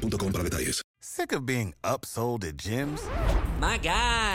para detalles. Sick of being upsold at gyms? My guy,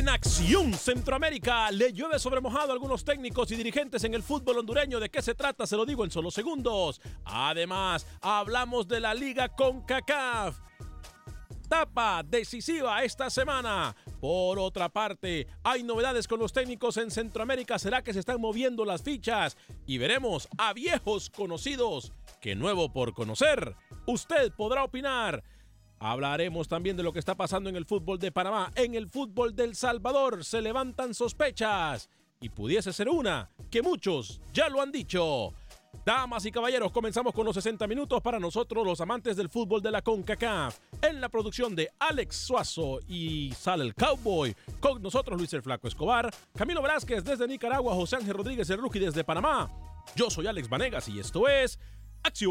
En Acción Centroamérica le llueve sobre mojado a algunos técnicos y dirigentes en el fútbol hondureño. ¿De qué se trata? Se lo digo en solo segundos. Además, hablamos de la liga con CACAF. Tapa decisiva esta semana. Por otra parte, hay novedades con los técnicos en Centroamérica. ¿Será que se están moviendo las fichas? Y veremos a viejos conocidos. que nuevo por conocer? Usted podrá opinar. Hablaremos también de lo que está pasando en el fútbol de Panamá. En el fútbol del Salvador se levantan sospechas. Y pudiese ser una que muchos ya lo han dicho. Damas y caballeros, comenzamos con los 60 minutos para nosotros, los amantes del fútbol de la CONCACAF. En la producción de Alex Suazo y sale el Cowboy. Con nosotros Luis el Flaco Escobar, Camilo Velázquez desde Nicaragua, José Ángel Rodríguez el Rookie desde Panamá. Yo soy Alex Vanegas y esto es Acción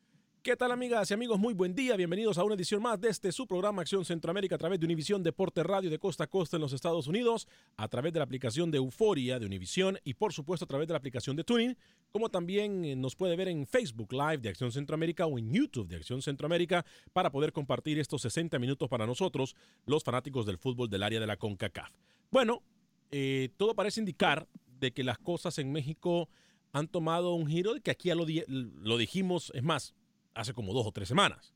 ¿Qué tal amigas y amigos? Muy buen día. Bienvenidos a una edición más de este su programa Acción Centroamérica a través de Univisión Deporte Radio de costa a costa en los Estados Unidos, a través de la aplicación de Euforia de Univisión y por supuesto a través de la aplicación de Tuning, como también eh, nos puede ver en Facebook Live de Acción Centroamérica o en YouTube de Acción Centroamérica para poder compartir estos 60 minutos para nosotros, los fanáticos del fútbol del área de la CONCACAF. Bueno, eh, todo parece indicar de que las cosas en México han tomado un giro que aquí ya lo, lo dijimos, es más, hace como dos o tres semanas.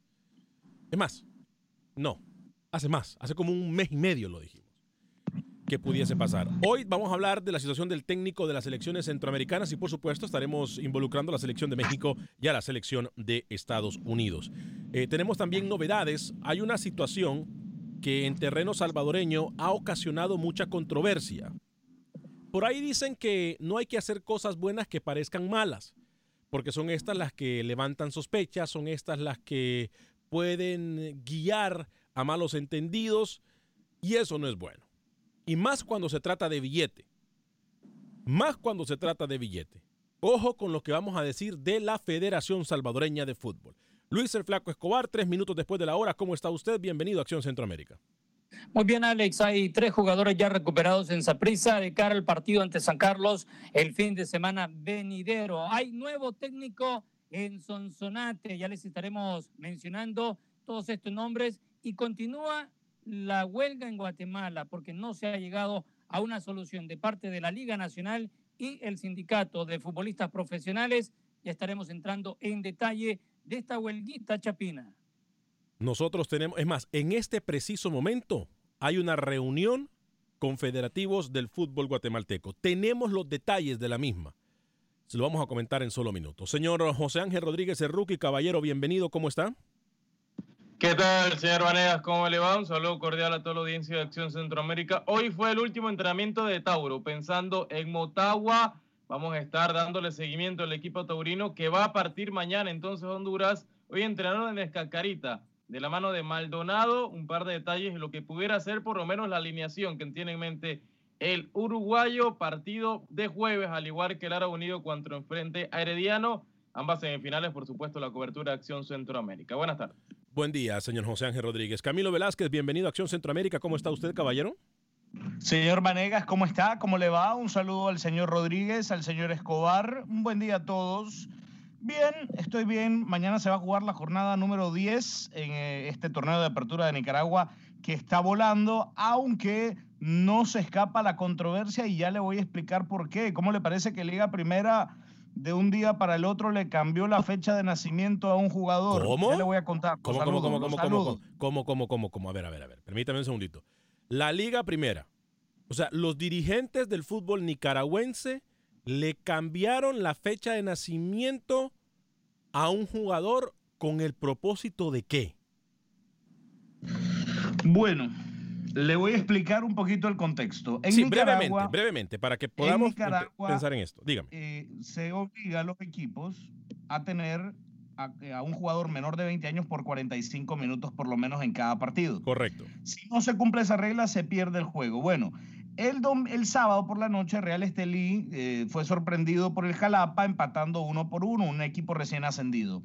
Es más, no, hace más, hace como un mes y medio lo dijimos. Que pudiese pasar. Hoy vamos a hablar de la situación del técnico de las selecciones centroamericanas y por supuesto estaremos involucrando a la selección de México y a la selección de Estados Unidos. Eh, tenemos también novedades. Hay una situación que en terreno salvadoreño ha ocasionado mucha controversia. Por ahí dicen que no hay que hacer cosas buenas que parezcan malas porque son estas las que levantan sospechas, son estas las que pueden guiar a malos entendidos y eso no es bueno. Y más cuando se trata de billete. Más cuando se trata de billete. Ojo con lo que vamos a decir de la Federación Salvadoreña de Fútbol. Luis el Flaco Escobar, tres minutos después de la hora. ¿Cómo está usted? Bienvenido a Acción Centroamérica. Muy bien, Alex. Hay tres jugadores ya recuperados en Saprissa de cara al partido ante San Carlos el fin de semana venidero. Hay nuevo técnico en Sonsonate. Ya les estaremos mencionando todos estos nombres. Y continúa la huelga en Guatemala porque no se ha llegado a una solución de parte de la Liga Nacional y el Sindicato de Futbolistas Profesionales. Ya estaremos entrando en detalle de esta huelguita chapina. Nosotros tenemos, es más, en este preciso momento hay una reunión con federativos del fútbol guatemalteco. Tenemos los detalles de la misma. Se lo vamos a comentar en solo minutos. Señor José Ángel Rodríguez, rookie, caballero, bienvenido, ¿cómo está? ¿Qué tal, señor Vanegas? ¿Cómo le va? Un saludo cordial a toda la audiencia de Acción Centroamérica. Hoy fue el último entrenamiento de Tauro, pensando en Motagua. Vamos a estar dándole seguimiento al equipo taurino que va a partir mañana entonces Honduras. Hoy entrenaron en Escacarita, de la mano de Maldonado, un par de detalles de lo que pudiera ser por lo menos la alineación que tiene en mente el uruguayo, partido de jueves, al igual que el Ara Unido cuando enfrente a Herediano. Ambas semifinales, por supuesto, la cobertura de Acción Centroamérica. Buenas tardes. Buen día, señor José Ángel Rodríguez. Camilo Velázquez, bienvenido a Acción Centroamérica. ¿Cómo está usted, caballero? Señor Manegas, ¿cómo está? ¿Cómo le va? Un saludo al señor Rodríguez, al señor Escobar. Un buen día a todos. Bien, estoy bien. Mañana se va a jugar la jornada número 10 en eh, este torneo de apertura de Nicaragua que está volando, aunque no se escapa la controversia y ya le voy a explicar por qué. ¿Cómo le parece que Liga Primera de un día para el otro le cambió la fecha de nacimiento a un jugador? ¿Cómo? Ya le voy a contar. ¿Cómo, cómo, cómo, cómo, cómo, cómo, cómo, cómo? A ver, a ver, a ver. Permítame un segundito. La Liga Primera. O sea, los dirigentes del fútbol nicaragüense le cambiaron la fecha de nacimiento a un jugador con el propósito de qué? Bueno, le voy a explicar un poquito el contexto. En sí, brevemente, brevemente, para que podamos pensar en esto. Dígame. Eh, se obliga a los equipos a tener a, a, un jugador menor de 20 años por 45 minutos por lo menos en cada partido. Correcto. Si no se cumple esa regla, se pierde el juego. Bueno, el, dom, el sábado por la noche, Real Estelí eh, fue sorprendido por el Jalapa empatando uno por uno, un equipo recién ascendido.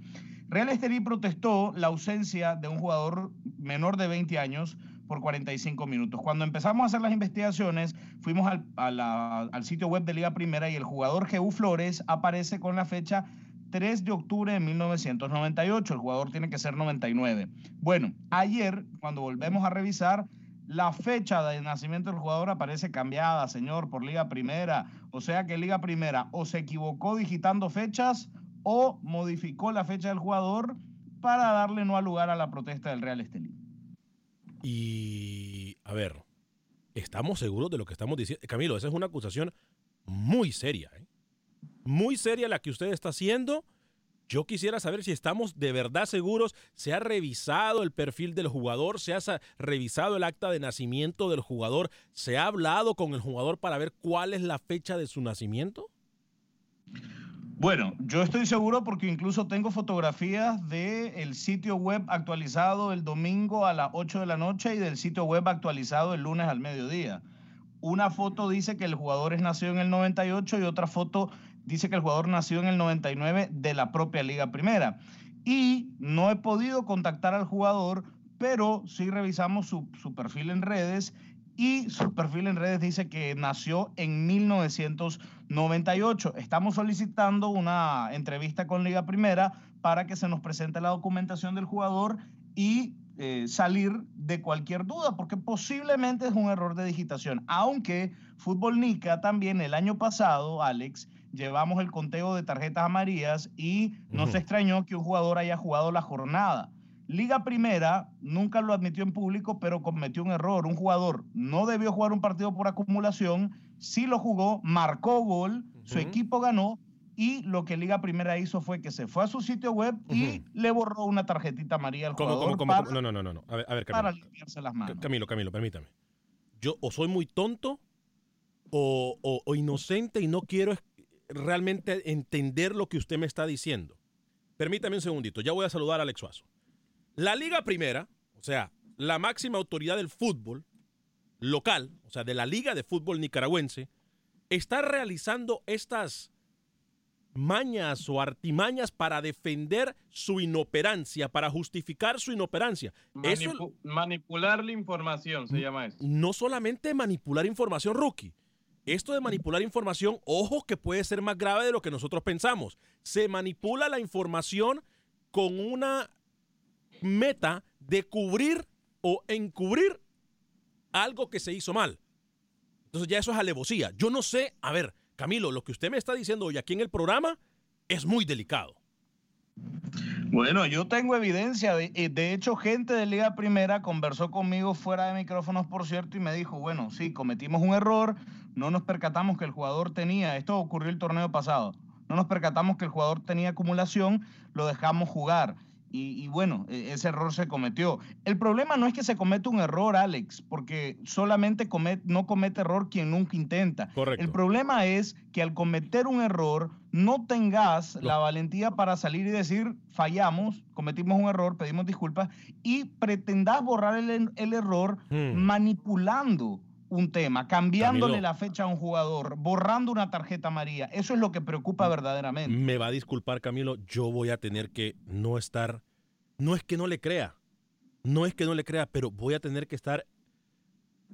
Real Estelí protestó la ausencia de un jugador menor de 20 años por 45 minutos. Cuando empezamos a hacer las investigaciones, fuimos al, al sitio web de Liga Primera y el jugador Jeú Flores aparece con la fecha 3 de octubre de 1998. El jugador tiene que ser 99. Bueno, ayer, cuando volvemos a revisar, la fecha de nacimiento del jugador aparece cambiada, señor, por Liga Primera. O sea que Liga Primera o se equivocó digitando fechas o modificó la fecha del jugador para darle no lugar a la protesta del Real Estelí. Y, a ver, ¿estamos seguros de lo que estamos diciendo? Camilo, esa es una acusación muy seria, ¿eh? Muy seria la que usted está haciendo. Yo quisiera saber si estamos de verdad seguros, se ha revisado el perfil del jugador, se ha revisado el acta de nacimiento del jugador, se ha hablado con el jugador para ver cuál es la fecha de su nacimiento. Bueno, yo estoy seguro porque incluso tengo fotografías del sitio web actualizado el domingo a las 8 de la noche y del sitio web actualizado el lunes al mediodía. Una foto dice que el jugador es nacido en el 98 y otra foto dice que el jugador nació en el 99 de la propia Liga Primera. Y no he podido contactar al jugador, pero sí revisamos su, perfil en redes y su perfil en redes dice que nació en 1998. Estamos solicitando una entrevista con Liga Primera para que se nos presente la documentación del jugador y eh, salir de cualquier duda, porque posiblemente es un error de digitación. Aunque Fútbol Nica también el año pasado, Alex, llevamos el conteo de tarjetas amarillas y no se extrañó que un jugador haya jugado la jornada. Liga Primera nunca lo admitió en público, pero cometió un error. Un jugador no debió jugar un partido por acumulación, sí lo jugó, marcó gol, su equipo ganó y lo que Liga Primera hizo fue que se fue a su sitio web y le borró una tarjetita amarilla al ¿Cómo, jugador. ¿cómo, cómo, No, no, no, no. A ver, a ver Camilo. Para limpiarse las manos. Camilo, Camilo, permítame. Yo o soy muy tonto o, o, o inocente y no quiero realmente entender lo que usted me está diciendo. Permítame un segundito. Ya voy a saludar a Alex Suazo. La Liga Primera, o sea, la máxima autoridad del fútbol local, o sea, de la Liga de Fútbol Nicaragüense, está realizando estas mañas o artimañas para defender su inoperancia, para justificar su inoperancia. Manipu eso, manipular la información se llama eso. No solamente manipular información, rookie. Esto de manipular información, ojo que puede ser más grave de lo que nosotros pensamos. Se manipula la información con una meta de cubrir o encubrir algo que se hizo mal. Entonces ya eso es alevosía. Yo no sé, a ver, Camilo, lo que usted me está diciendo hoy aquí en el programa es muy delicado. Bueno, yo tengo evidencia. De, eh, de, hecho, gente de Liga Primera conversó conmigo fuera de micrófonos, por cierto, y me dijo, bueno, sí, cometimos un error, no nos percatamos que el jugador tenía, esto ocurrió el torneo pasado, no nos percatamos que el jugador tenía acumulación, lo dejamos jugar. Y, y, bueno, e, ese error se cometió. El problema no es que se cometa un error, Alex, porque solamente comete, no comete error quien nunca intenta. Correcto. El problema es que al cometer un error no tengas no. la valentía para salir y decir, fallamos, cometimos un error, pedimos disculpas, y pretendas borrar el, el error hmm. manipulando un tema, cambiándole Camilo, la fecha a un jugador, borrando una tarjeta amarilla. Eso es lo que preocupa verdaderamente. Me va a disculpar, Camilo, yo voy a tener que no estar, no es que no le crea, no es que no le crea, pero voy a tener que estar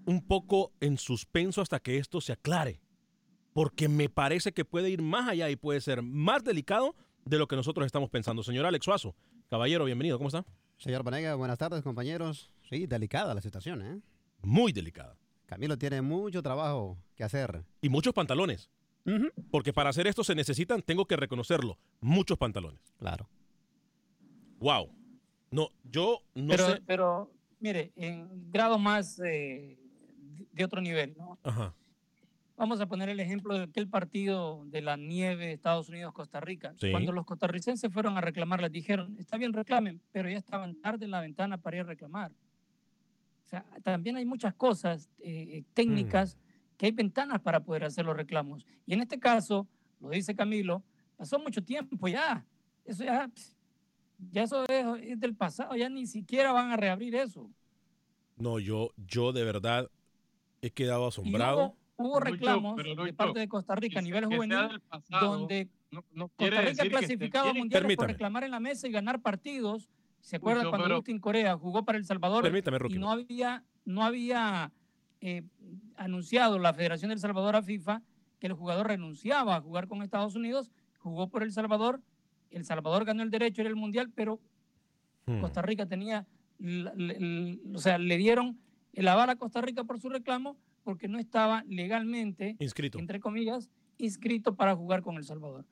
un poco en suspenso hasta que esto se aclare, porque me parece que puede ir más allá y puede ser más delicado de lo que nosotros estamos pensando. Señor Alex Suazo, caballero, bienvenido, ¿cómo está? Señor Vanega, buenas tardes, compañeros. Sí, delicada la situación, ¿eh? Muy delicada. Camilo tiene mucho trabajo que hacer. Y muchos pantalones. Uh -huh. Porque para hacer esto se necesitan, tengo que reconocerlo, muchos pantalones. Claro. Wow. No, yo no pero, sé. Pero, mire, en grado más eh, de otro nivel, ¿no? Ajá. Vamos a poner el ejemplo de aquel partido de la nieve Estados Unidos-Costa Rica. Sí. Cuando los costarricenses fueron a reclamar, les dijeron, está bien, reclamen, pero ya estaban tarde en la ventana para ir a reclamar. O sea, también hay muchas cosas eh, técnicas mm. que hay ventanas para poder hacer los reclamos. Y en este caso, lo dice Camilo, pasó mucho tiempo ya. Eso ya, ya eso es, es, del pasado, ya ni siquiera van a reabrir eso. No, yo, yo de verdad he quedado asombrado. Hubo, hubo, reclamos de parte de Costa Rica a nivel juvenil, pasado, donde no, no Costa Rica clasificado mundial por reclamar en la mesa y ganar partidos ¿Se acuerda Mucho, cuando pero... Agustín Corea jugó para El Salvador Permítame, y no había, no había eh, anunciado la Federación del Salvador a FIFA que el jugador renunciaba a jugar con Estados Unidos, jugó por El Salvador, El Salvador ganó el derecho en el Mundial, pero hmm. Costa Rica tenía, o sea, le dieron el aval a Costa Rica por su reclamo porque no estaba legalmente, inscrito. entre comillas, inscrito para jugar con El Salvador.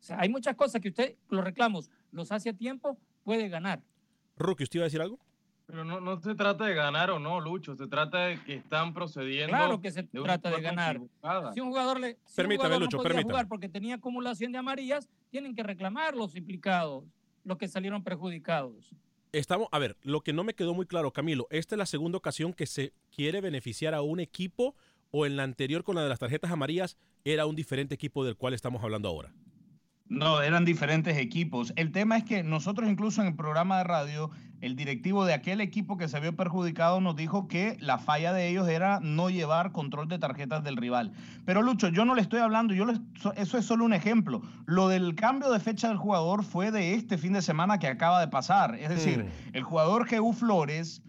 O sea, hay muchas cosas que usted, los reclamos, los hace a tiempo, puede ganar. Rookie, ¿usted iba a decir algo? Pero no, no se trata de ganar o no, Lucho, se trata de que están procediendo. Claro que se de trata de ganar. Equivocada. Si un jugador le si permítame, un jugador Lucho, no podía permítame. jugar porque tenía acumulación de amarillas, tienen que reclamar los implicados, los que salieron perjudicados. Estamos, a ver, lo que no me quedó muy claro, Camilo, ¿esta es la segunda ocasión que se quiere beneficiar a un equipo o en la anterior con la de las tarjetas amarillas era un diferente equipo del cual estamos hablando ahora? No, eran diferentes equipos. El tema es que nosotros incluso en el programa de radio, el directivo de aquel equipo que se vio perjudicado nos dijo que la falla de ellos era no llevar control de tarjetas del rival. Pero Lucho, yo no le estoy hablando, yo eso es solo un ejemplo. Lo del cambio de fecha del jugador fue de este fin de semana que acaba de pasar. Es decir, mm. el jugador GU Flores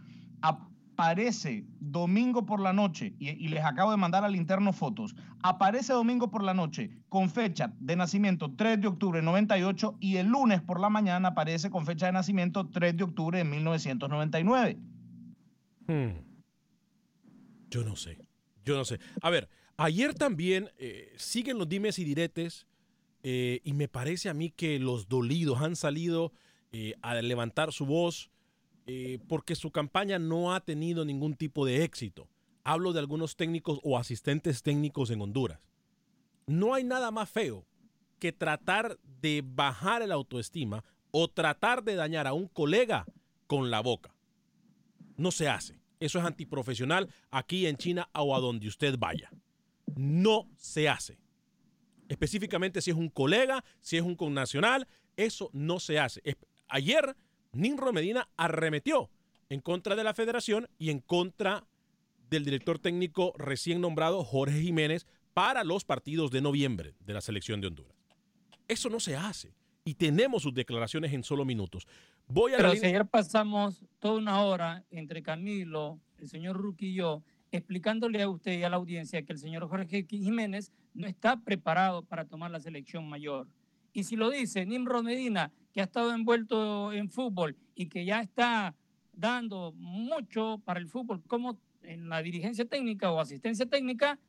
aparece domingo por la noche, y, les acabo de mandar al interno fotos, aparece domingo por la noche con fecha de nacimiento 3 de octubre de 98 y el lunes por la mañana aparece con fecha de nacimiento 3 de octubre de 1999. Hmm. Yo no sé, yo no sé. A ver, ayer también eh, siguen los dimes y diretes eh, y me parece a mí que los dolidos han salido eh, a levantar su voz eh, porque su campaña no ha tenido ningún tipo de éxito. Hablo de algunos técnicos o asistentes técnicos en Honduras. No hay nada más feo que tratar de bajar el autoestima o tratar de dañar a un colega con la boca. No se hace. Eso es antiprofesional aquí en China o a donde usted vaya. No se hace. Específicamente si es un colega, si es un connacional, eso no se hace. Ayer Ninro Medina arremetió en contra de la federación y en contra del director técnico recién nombrado Jorge Jiménez para los partidos de noviembre de la selección de Honduras. Eso no se hace y tenemos sus declaraciones en solo minutos. Voy a Pero si ayer pasamos toda una hora entre Camilo, el señor Ruki y yo, explicándole a usted y a la audiencia que el señor Jorge Jiménez no está preparado para tomar la selección mayor. Y si lo dice Nimrod Medina, que ha estado envuelto en fútbol y que ya está dando mucho para el fútbol, como en la dirigencia técnica o asistencia técnica,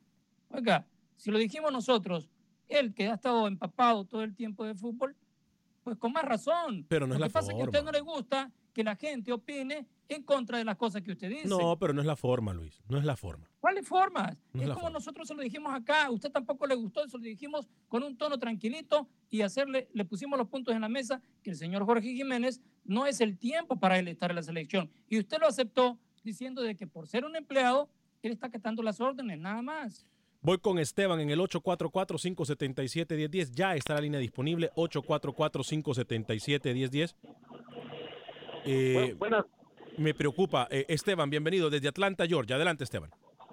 oiga, si lo dijimos nosotros, él que ha estado empapado todo el tiempo de fútbol, pues con más razón. Pero no es Lo la que pasa es que a usted forma. no le gusta que la gente opine en contra de las cosas que usted dice. No, pero no es la forma, Luis. No es la forma. ¿Cuáles formas? No es es como forma. nosotros se lo dijimos acá, a usted tampoco le gustó, se lo dijimos con un tono tranquilito y hacerle, le pusimos los puntos en la mesa que el señor Jorge Jiménez no es el tiempo para él estar en la selección. Y usted lo aceptó diciendo de que por ser un empleado, él está acatando las órdenes, nada más. Voy con Esteban en el 844-577-1010. Ya está la línea disponible, 844-577-1010. Eh, Buenas, me preocupa. Eh, Esteban, bienvenido desde Atlanta, Georgia. Adelante, Esteban.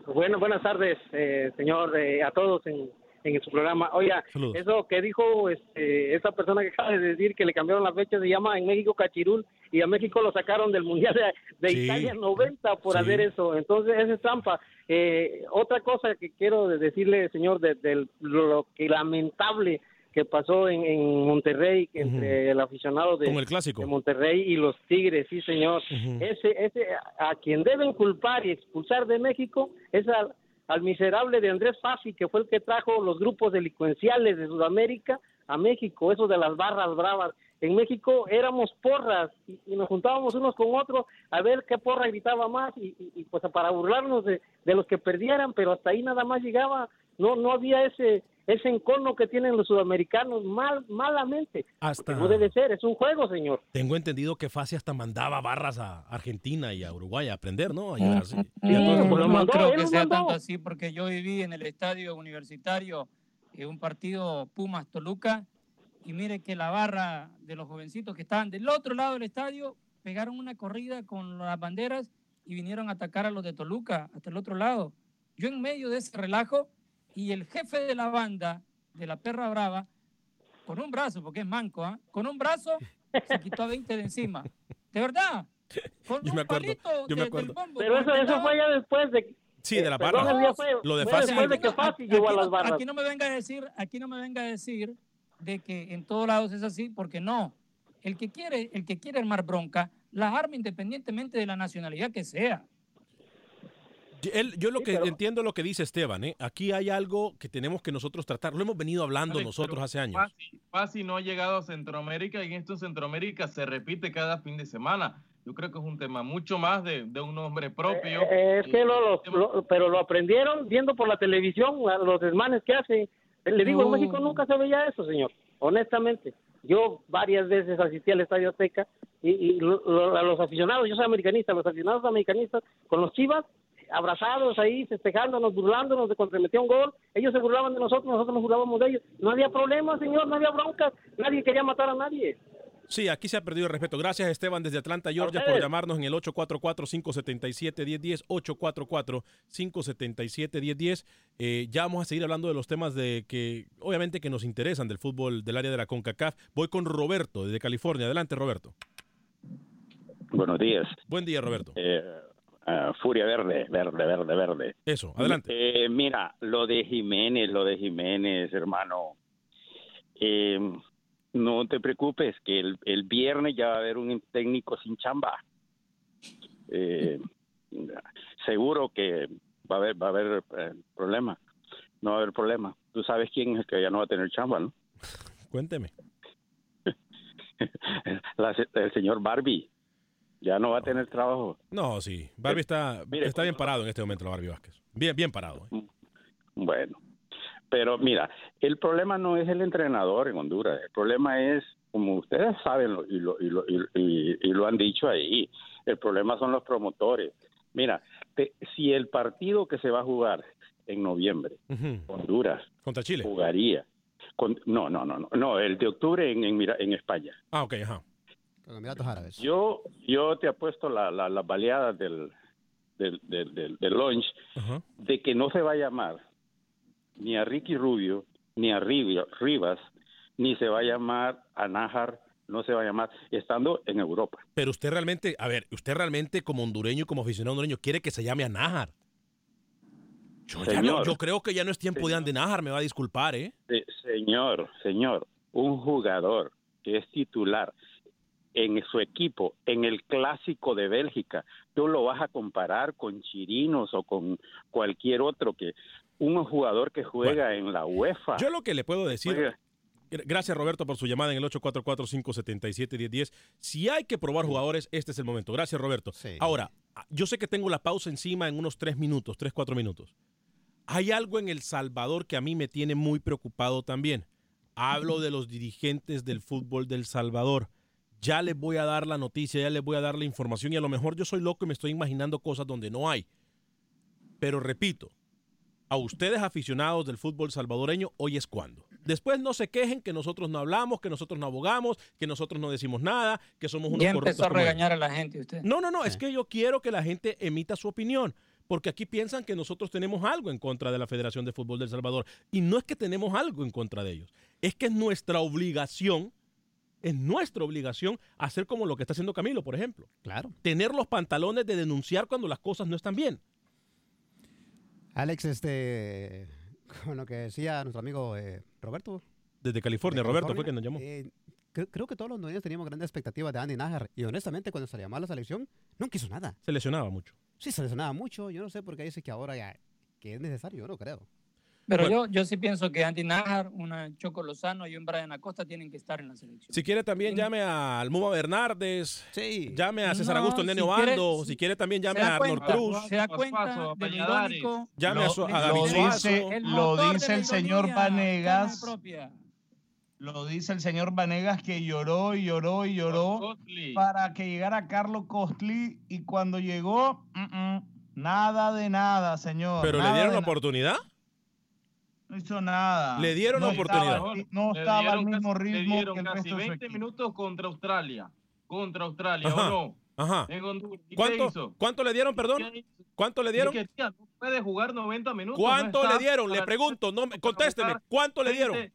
bueno, buenas tardes, eh, señor, eh, a todos en, en su programa. Oiga, Saludos. eso que dijo este, esa persona que acaba de decir que le cambiaron la fecha se llama en México Cachirul y a México lo sacaron del Mundial de, de Sí. Italia 90 por Sí. hacer eso. Entonces, esa es trampa. Eh, otra cosa que quiero decirle, señor, de, de lo, lo que lamentable que pasó en, en Monterrey entre el aficionado de, el clásico. de Monterrey y los Tigres, sí, señor. Ese, ese, a quien deben culpar y expulsar de México es al, al miserable de Andrés Fassi, que fue el que trajo los grupos delincuenciales de Sudamérica a México, eso de las barras bravas. En México éramos porras y, y nos juntábamos unos con otros a ver qué porra gritaba más y, y- y, pues para burlarnos de, de los que perdieran, pero hasta ahí nada más llegaba, no no había ese ese encono que tienen los sudamericanos mal malamente. Hasta No debe ser, es un juego, señor. tengo entendido que Fasi hasta mandaba barras a Argentina y a Uruguay a aprender, ¿no? A, Brasil. Y a todo eso. pues lo no mandó, creo que sea mandó. tanto así, porque yo viví en el estadio universitario en un partido Pumas-Toluca y mire que la barra de los jovencitos que estaban del otro lado del estadio pegaron una corrida con las banderas y vinieron a atacar a los de Toluca hasta el otro lado. Yo en medio de ese relajo y el jefe de la banda de la Perra Brava, con un brazo, porque es manco, ¿ah? con un brazo se quitó a 20 de encima. De verdad. Con Yo un me acuerdo, palito yo me de- acuerdo. bombo, Pero eso, eso fue ya después de... Sí, de la barra. fue- Lo de Fassi. después de que aquí llegó a no- las barras. Aquí no me venga a decir, aquí no me venga a decir de que en todos lados es así, porque no. El que quiere, el que quiere armar bronca, la arma independientemente de la nacionalidad que sea. Él- yo lo Sí, que pero- entiendo lo que dice Esteban, ¿eh? aquí hay algo que tenemos que nosotros tratar. Lo hemos venido hablando Alex, nosotros hace años. Fassi no ha llegado a Centroamérica y esto en Centroamérica se repite cada fin de semana. Yo creo que es un tema mucho más de, de un nombre propio. Eh, es que Eh, lo, lo- tema- lo- pero lo aprendieron viendo por la televisión a los desmanes que hacen. Le digo, en. México nunca se veía eso, señor. Honestamente, yo varias veces asistí al Estadio Azteca y, y lo- lo- a los aficionados, yo soy americanista, los aficionados americanistas con los Chivas abrazados ahí, festejándonos, burlándonos de cuando se metió un gol. Ellos se burlaban de nosotros, nosotros nos burlábamos de ellos. No había problema, señor, no había broncas. Nadie quería matar a nadie. Sí, aquí se ha perdido el respeto. Gracias, Esteban, desde Atlanta, Georgia, por llamarnos en el 844-577-1010, 844-577-1010. Eh, ya vamos a seguir hablando de los temas de que, obviamente, que nos interesan del fútbol del área de la CONCACAF. Voy con Roberto, desde California. Adelante, Roberto. Buenos días. Buen día, Roberto. Eh, ah, Furia verde, verde, verde, verde. Eso, adelante. Eh, mira, lo de Jiménez, lo de Jiménez, hermano. eh, no te preocupes, que el, el viernes ya va a haber un técnico sin chamba. Eh, seguro que va a haber, va a haber eh, problema. No va a haber problema. Tú sabes quién es el que ya no va a tener chamba, ¿no? Cuénteme. La- el señor Barbie ya no va a tener trabajo. No, sí. Barbie está, Mire, está bien parado en este momento, la Barbie Vázquez. Bien, bien parado. ¿eh? Bueno, pero mira, el problema no es el entrenador en Honduras, el problema es, como ustedes saben y, lo, y, lo, y- lo han dicho ahí, el problema son los promotores. Mira, te- si el partido que se va a jugar en noviembre, Ujú. Honduras, Contra Chile. jugaría, con, no, no, no, no, no, el de octubre en, en, en España. Ah, ok, ajá. Con Emiratos Árabes. Yo, yo te apuesto la, la, las baleadas del, del, del, del, Ajá. de que no se va a llamar ni a Ricky Rubio, ni a Rivas, ni se va a llamar a Nájar, no se va a llamar, estando en Europa. Pero usted realmente, a ver, usted realmente como hondureño, como aficionado hondureño, quiere que se llame a Nájar. No- yo creo que ya no es tiempo de Andy Nájar, me va a disculpar, ¿eh? Eh, señor, señor, un jugador que es titular en su equipo, en el clásico de Bélgica, tú lo vas a comparar con Chirinos o con cualquier otro que un jugador que juega en la UEFA. Yo lo que le puedo decir, Juega- Gracias, Roberto, por su llamada en el 844-577-1010. Si hay que probar jugadores, este es el momento. Gracias, Roberto. Ahora, yo sé que tengo la pausa encima en unos tres minutos, tres, cuatro minutos. Hay algo en El Salvador que a mí me tiene muy preocupado también. Hablo de los dirigentes del fútbol del Salvador. Ya les voy a dar la noticia, ya les voy a dar la información y a lo mejor yo soy loco y me estoy imaginando cosas donde no hay. Pero repito, a ustedes aficionados del fútbol salvadoreño, hoy es cuando. Después no se quejen que nosotros no hablamos, que nosotros no abogamos, que nosotros no decimos nada, que somos unos Ya empezó corruptos a regañar a la gente usted. No, no, no, es que yo quiero que la gente emita su opinión, porque aquí piensan que nosotros tenemos algo en contra de la Federación de Fútbol del Salvador. Y no es que tenemos algo en contra de ellos, es que es nuestra obligación, es nuestra obligación hacer como lo que está haciendo Camilo, por ejemplo. Claro. Tener los pantalones de denunciar cuando las cosas no están bien. Alex, este, con lo que decía nuestro amigo eh, Roberto. Desde California, de Roberto fue quien nos llamó. eh, cre- creo que todos los hondureños teníamos grandes expectativas de Andy Najar. Y honestamente, cuando se le llamó a la selección, no quiso nada. Se lesionaba mucho. Sí, se lesionaba mucho. Yo no sé por qué dice que ahora ya que es necesario. Yo no creo. Pero Bueno. yo, yo sí pienso que Andy Najar, una Choco Lozano y un Brian Acosta tienen que estar en la selección. Si quiere también llame a Almuma Bernárdez, llame a César No, Augusto, Nene si quiere- si quiere también llame a Arnold cuenta, Cruz. Se da cuenta irónico. Llame a, David lo dice, El lo dice el señor Vanegas. Lo dice el señor Vanegas que lloró y lloró y lloró para que llegara Carlos Costly y cuando llegó, mm, mm, nada de nada, señor. Pero le dieron la nada. oportunidad. No hizo nada. Le dieron la No oportunidad. estaba- no Le estaba al mismo casi- le ritmo dieron que el casi resto de su 20 equipo. minutos contra Australia. Contra Australia, Ajá, ¿o no? Ajá. En Honduras. ¿Y qué ¿Cuánto? ¿Cuánto le dieron, perdón? ¿Cuánto le dieron? Y que, tía, no puede jugar 90 minutos. ¿Cuánto le dieron? Le pregunto, no, me- contésteme. ¿Cuánto le dieron? 20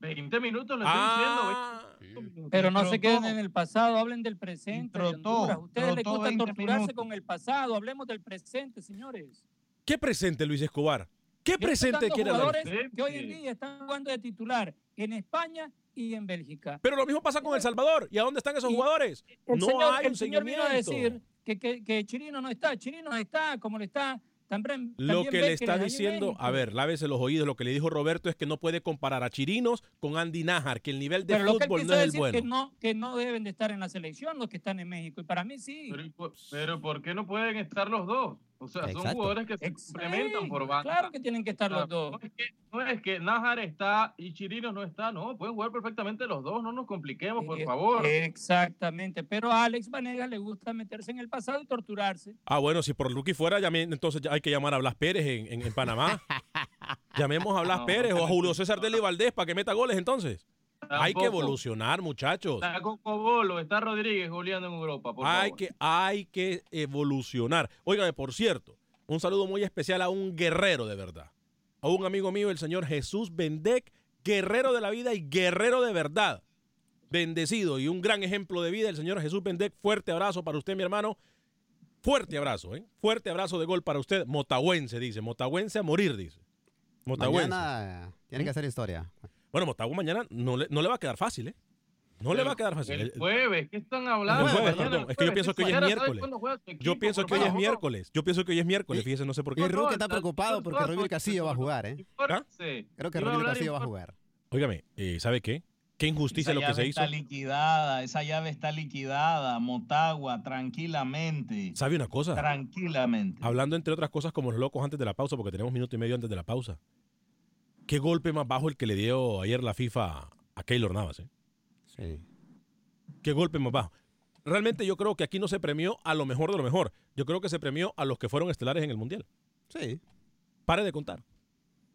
20 minutos le estoy Ah. diciendo. Pero no se queden en el pasado, hablen del presente. de trotó, Honduras. Ustedes les gusta 20 torturarse minutos. con el pasado, hablemos del presente, señores. ¿Qué presente, Luis Escobar? ¿Qué presente quiere hablar? jugadores que hoy en día están jugando de titular en España y en Bélgica. Pero lo mismo pasa con El Salvador. ¿Y a dónde están esos jugadores? El no señor, hay un el señor vino a seguimiento. decir que, que, que Chirino no está. Chirino está como le está también. Lo también que le está diciendo, a ver, lávese los oídos, lo que le dijo Roberto es que no puede comparar a Chirinos con Andy Najar, que el nivel de Pero fútbol no es el bueno. que no, que no deben de estar en la selección los que están en México. Y para mí sí. ¿y pero ¿por qué no pueden estar los dos? O sea, son jugadores que se complementan por banda. Claro que tienen que estar los dos. No es, que, no es que Nájar está y Chirinos no está, no, pueden jugar perfectamente los dos, no nos compliquemos, por Eh, favor. Exactamente. Pero a Alex Vanegas le gusta meterse en el pasado y torturarse. Ah, bueno, si por Lucky fuera, llame- entonces ya hay que llamar a Blas Pérez en, en- en Panamá. Llamemos a Blas No, Pérez o a. Julio César Deli Valdés para que meta goles entonces. Hay que evolucionar, muchachos. Está Coco Bolo, está Rodríguez goleando en Europa, por Hay favor. que, hay que evolucionar. Óigame, por cierto, un saludo muy especial a un guerrero de verdad. A un amigo mío, el señor Jesús Bendec, guerrero de la vida y guerrero de verdad. Bendecido y un gran ejemplo de vida, el señor Jesús Bendec. Fuerte abrazo para usted, mi hermano. Fuerte abrazo, ¿eh? Fuerte abrazo de gol para usted. Motagüense, dice. Motagüense a morir, dice. Motagüense. Mañana tiene que hacer historia. Bueno, Motagua mañana no le, no le va a quedar fácil, ¿eh? No le va a quedar fácil. El jueves, ¿qué están hablando? el jueves, Mañana perdón. el Es que yo pienso que hoy es sabes miércoles. Yo pienso que hoy es miércoles. Yo pienso que hoy es miércoles, fíjese, no sé por qué. Y está preocupado porque tú- Castillo va a jugar, ¿eh? Infórmese. Creo que hablar Castillo va a jugar. Óigame, eh, ¿sabe qué? Qué injusticia Esa lo que llave se hizo. está liquidada, esa llave está liquidada. Motagua, tranquilamente. ¿Sabe una cosa? Tranquilamente. Hablando entre otras cosas como los locos antes de la pausa, porque tenemos minuto y medio antes de la pausa. ¿Qué golpe más bajo el que le dio ayer la FIFA a Keylor Navas? eh? Sí. ¿Qué golpe más bajo? Realmente yo creo que aquí no se premió a lo mejor de lo mejor. Yo creo que se premió a los que fueron estelares en el Mundial. Sí. Pare de contar.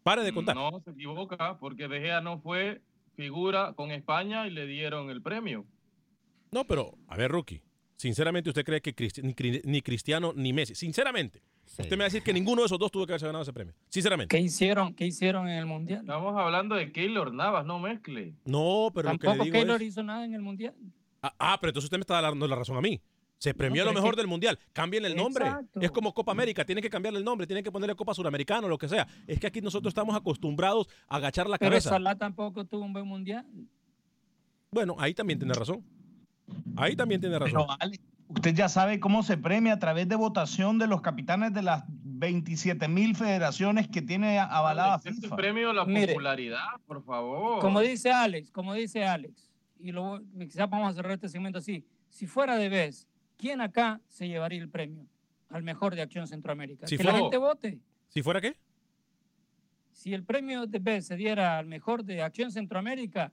Pare de contar. No, se equivoca, porque De Gea no fue figura con España y le dieron el premio. No, pero, a ver, Rookie. Sinceramente, ¿usted cree que Cristi- ni, Cri- ni Cristiano ni Messi? Sinceramente. Usted me va a decir que ninguno de esos dos tuvo que haberse ganado ese premio. Sinceramente. ¿Qué hicieron, qué hicieron en el Mundial? Estamos hablando de Keylor Navas, no mezcle. No, pero lo que le Tampoco digo Keylor es... hizo nada en el Mundial. Ah, ah, pero entonces usted me está dando la razón a mí. Se premió pero lo mejor que- del mundial. Cambien el nombre. Exacto. Es como Copa América. Tienen que cambiarle el nombre. Tienen que ponerle Copa Suramericana o lo que sea. Es que aquí nosotros estamos acostumbrados a agachar la Pero cabeza. Salah tampoco tuvo un buen Mundial. Bueno, ahí también tiene razón. Ahí también tiene razón. Pero, Ale, Usted ya sabe cómo se premia a través de votación de los capitanes de las 27 mil federaciones que tiene avalada Este FIFA. premio a la Mire, popularidad, por favor. Como dice Alex, como dice Alex, y lo, quizás vamos a cerrar este segmento así. Si fuera de vez, ¿quién acá se llevaría el premio al mejor de Acción Centroamérica? Si que fuera- la gente vote. ¿Si fuera qué? Si el premio de vez se diera al mejor de Acción Centroamérica,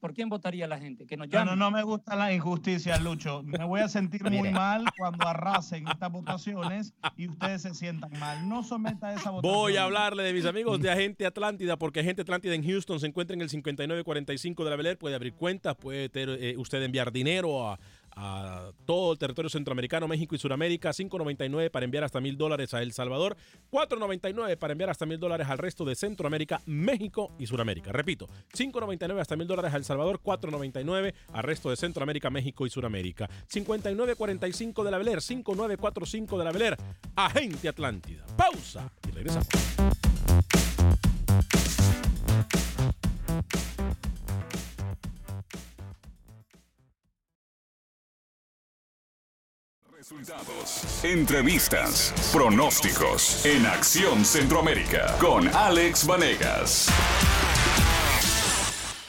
¿por quién votaría la gente? Que nos No, llame. no, no me gusta la injusticia, Lucho. Me voy a sentir muy mal cuando arrasen estas votaciones y ustedes se sientan mal. No someta esa votación. Voy a hablarle de mis amigos de Agente Atlántida, porque Agente Atlántida en Houston se encuentra en el 5945 de la Bel Air. Puede abrir cuentas, puede ter- eh, usted enviar dinero a, a todo el territorio centroamericano, México y Sudamérica. 5.99 para enviar hasta mil dólares a El Salvador. 4.99 para enviar hasta mil dólares al resto de Centroamérica, México y Sudamérica. Repito, 5.99 hasta mil dólares a El Salvador, 4.99 al resto de Centroamérica, México y Sudamérica. 5945 de la Bel Air, 5945 de la Bel Air. Agente Atlántida. Pausa y regresamos. Resultados, entrevistas, pronósticos en Acción Centroamérica con Alex Vanegas.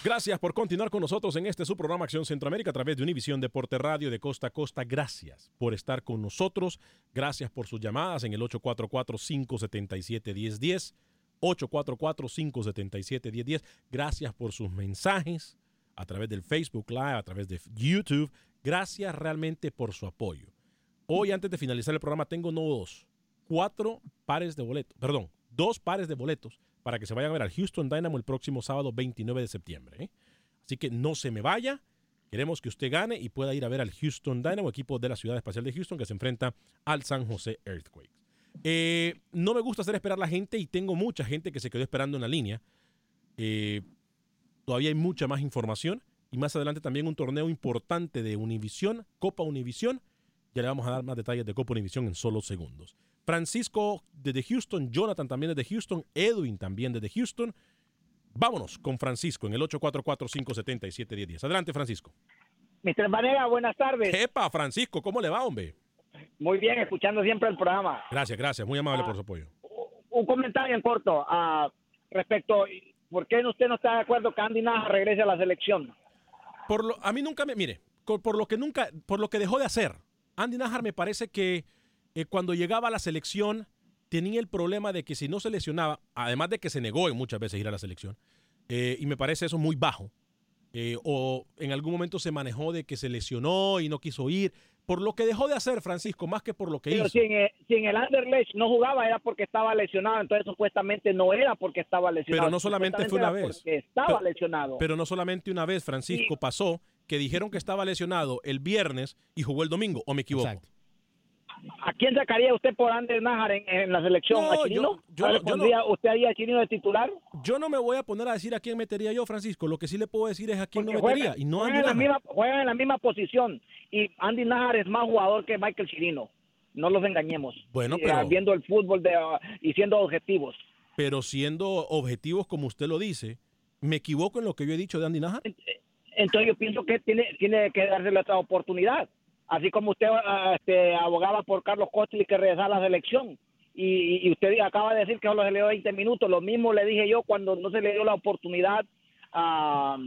Gracias por continuar con nosotros en este su programa Acción Centroamérica a través de Univisión Deporte Radio de Costa a Costa. Gracias por estar con nosotros. Gracias por sus llamadas en el 844-577-1010. 844-577-1010. Gracias por sus mensajes a través del Facebook Live, a través de YouTube. Gracias realmente por su apoyo. Hoy, antes de finalizar el programa, tengo no dos, cuatro pares de boletos, perdón, dos pares de boletos para que se vayan a ver al Houston Dynamo el próximo sábado 29 de septiembre. ¿eh? Así que no se me vaya. Queremos que usted gane y pueda ir a ver al Houston Dynamo, equipo de la Ciudad Espacial de Houston, que se enfrenta al San José Earthquakes. Eh, no me gusta hacer esperar a la gente y tengo mucha gente que se quedó esperando en la línea. Eh, todavía hay mucha más información y más adelante también un torneo importante de Univisión, Copa Univisión. Ya le vamos a dar más detalles de Copa Univisión en solo segundos. Francisco desde Houston, Jonathan también desde Houston, Edwin también desde Houston. Vámonos con Francisco en el 844-577-1010. Adelante, Francisco. Mr. Vanega, buenas tardes. Epa, Francisco, ¿cómo le va, hombre? Muy bien, escuchando siempre el programa. Gracias, gracias. Muy amable por su apoyo. Un comentario en corto ah, respecto, ¿por qué usted no está de acuerdo que Andy Naja regrese a la selección? Por lo, a mí nunca me, mire, por lo que nunca, por lo que dejó de hacer, Andy Najar me parece que eh, cuando llegaba a la selección tenía el problema de que si no se lesionaba, además de que se negó muchas veces ir a la selección, eh, y me parece eso muy bajo, eh, o en algún momento se manejó de que se lesionó y no quiso ir, por lo que dejó de hacer Francisco, más que por lo que Pero hizo. si en, el, si en el Anderlecht no jugaba era porque estaba lesionado, entonces supuestamente no era porque estaba lesionado. Pero no solamente fue una vez. estaba Pero- lesionado. Pero no solamente una vez, Francisco, pasó que dijeron que estaba lesionado el viernes y jugó el domingo, ¿o me equivoco? ¿A quién sacaría usted por Ander Najar en, en la selección? No, ¿A yo- Chirino? yo- ¿Le yo no- pondría usted ahí a Chirino de titular? Yo no me voy a poner a decir a quién metería yo, Francisco. Lo que sí le puedo decir es a quién no metería. juegan- Y no juegan, en la Andy misma, juegan en la misma posición y Andy Najar es más jugador que Michael Chirino. No los engañemos. Bueno, Y, pero- Viendo el fútbol de, ah, y siendo objetivos. Pero siendo objetivos como usted lo dice, ¿me equivoco en lo que yo he dicho de Andy Najar? Entonces yo pienso que tiene, tiene que dársele otra oportunidad. Así como usted ah, este, abogaba por Carlos Costa y que regresara a la selección. Y, y usted acaba de decir que solo se le dio 20 minutos. Lo mismo le dije yo cuando no se le dio la oportunidad a,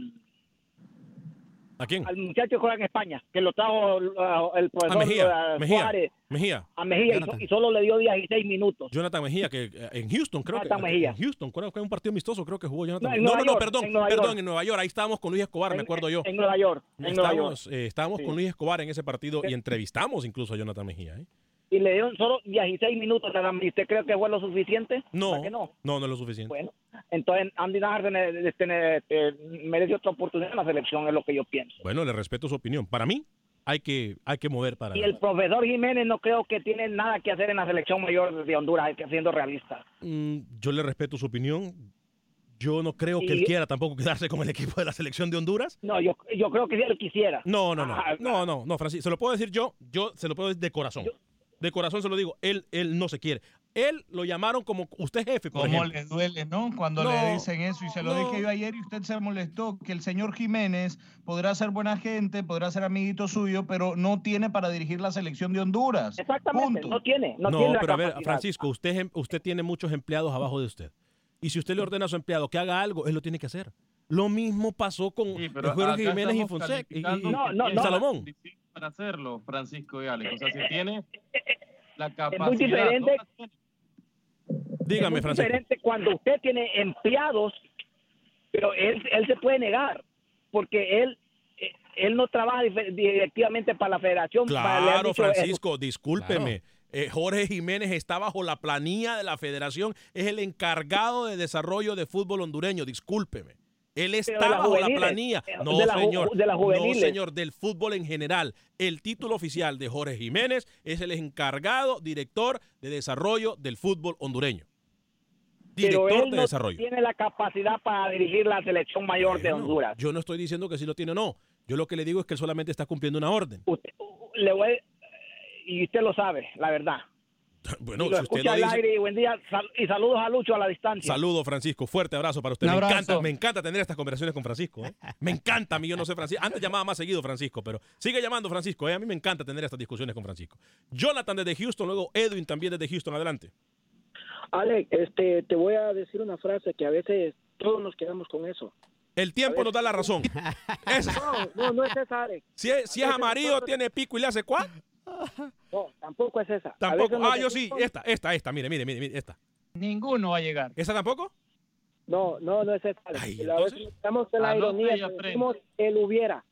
¿A quién? al muchacho que juega en España, que lo trajo ah, el A profesor Mejía. ah, Mejía. Suárez. Mejía. A Mejía y so- y, solo le dio 16 minutos. Jonathan Mejía, que eh, en Houston, creo Jonathan que. Mejía. En Houston, creo que es un partido amistoso, creo que jugó Jonathan. No, no, no, no, York, perdón, en Nueva perdón, York. en Nueva York. Ahí estábamos con Luis Escobar, me acuerdo yo. En Nueva York. En Nueva York. Estábamos, eh, estábamos Sí. con Luis Escobar en ese partido y entrevistamos incluso a Jonathan Mejía. ¿eh? Y le dieron solo 16 minutos. nada más. ¿Y ¿Usted cree que fue lo suficiente? No, ¿Para qué no? no, no es lo suficiente. Bueno, entonces Andy Najar este, eh, merece otra oportunidad en la selección, es lo que yo pienso. Bueno, le respeto su opinión. Para mí, hay que, hay que mover para. Y el profesor Jiménez no creo que tiene nada que hacer en la selección mayor de Honduras, hay que siendo realista. Mm, yo le respeto su opinión. Yo no creo que él quiera tampoco quedarse con el equipo de la selección de Honduras. No, yo, yo creo que si él quisiera. No, no, no. No, no, no, Francisco. Se lo puedo decir yo. Yo se lo puedo decir de corazón. De corazón se lo digo. Él, él no se quiere. Él lo llamaron como usted jefe, por ¿Cómo ejemplo. le duele, no? Cuando No, le dicen eso y se lo no. dije yo ayer y usted se molestó, que el señor Jiménez podrá ser buena gente, podrá ser amiguito suyo, pero no tiene para dirigir la selección de Honduras. Exactamente, Punto. no tiene, no, No, tiene la pero a ver. Francisco, usted, usted tiene muchos empleados abajo de usted. Y si usted le ordena a su empleado que haga algo, él lo tiene que hacer. Lo mismo pasó con acá Jiménez y Fonseca y, y- calificando y- que No, no, y no. Salomón. Para hacerlo, Francisco y Alex. O sea, si tiene la Es capacidad. muy diferente, no la es Dígame, muy Francisco. diferente cuando usted tiene empleados, pero él, él se puede negar, porque él eh, él no trabaja directivamente para la federación. para- Claro, dicho. Francisco, discúlpeme. Eh, Jorge Jiménez está bajo la planilla de la federación, es el encargado de desarrollo de fútbol hondureño, discúlpeme. Él está las bajo la planilla. No, de señor. de no, señor, del fútbol en general. El título oficial de Jorge Jiménez es el encargado director de desarrollo del fútbol hondureño. pero Director él de no desarrollo. tiene la capacidad para dirigir la selección mayor de Honduras. Yo no estoy diciendo que sí lo tiene o no. Yo lo que le digo es que él solamente está cumpliendo una orden. Le voy, y usted lo sabe, la verdad. Bueno, si usted al aire y buen día sal- y saludos a Lucho a la distancia. Saludos, Francisco. Fuerte abrazo para usted. Me encanta, me encanta tener estas conversaciones con Francisco. ¿eh? Me encanta a mí, yo no sé Francisco. Antes llamaba más seguido Francisco, pero sigue llamando Francisco. ¿eh? A mí me encanta tener estas discusiones con Francisco. Jonathan desde Houston, luego Edwin también desde Houston. Adelante. Alex, este, te voy a decir una frase que a veces todos nos quedamos con eso. El tiempo nos da la razón. No, no, no es esa, Alex. Si es, si amarillo, tiene pico y le hace cuá. No, tampoco es esa. Tampoco. Ah, yo sí. Esta, esta, esta. Mire, mire, mire, mire, esta. Ninguno va a llegar. ¿Esa tampoco? No, no, no es esa. Ay, estamos en la ironía. decimos el hubiera.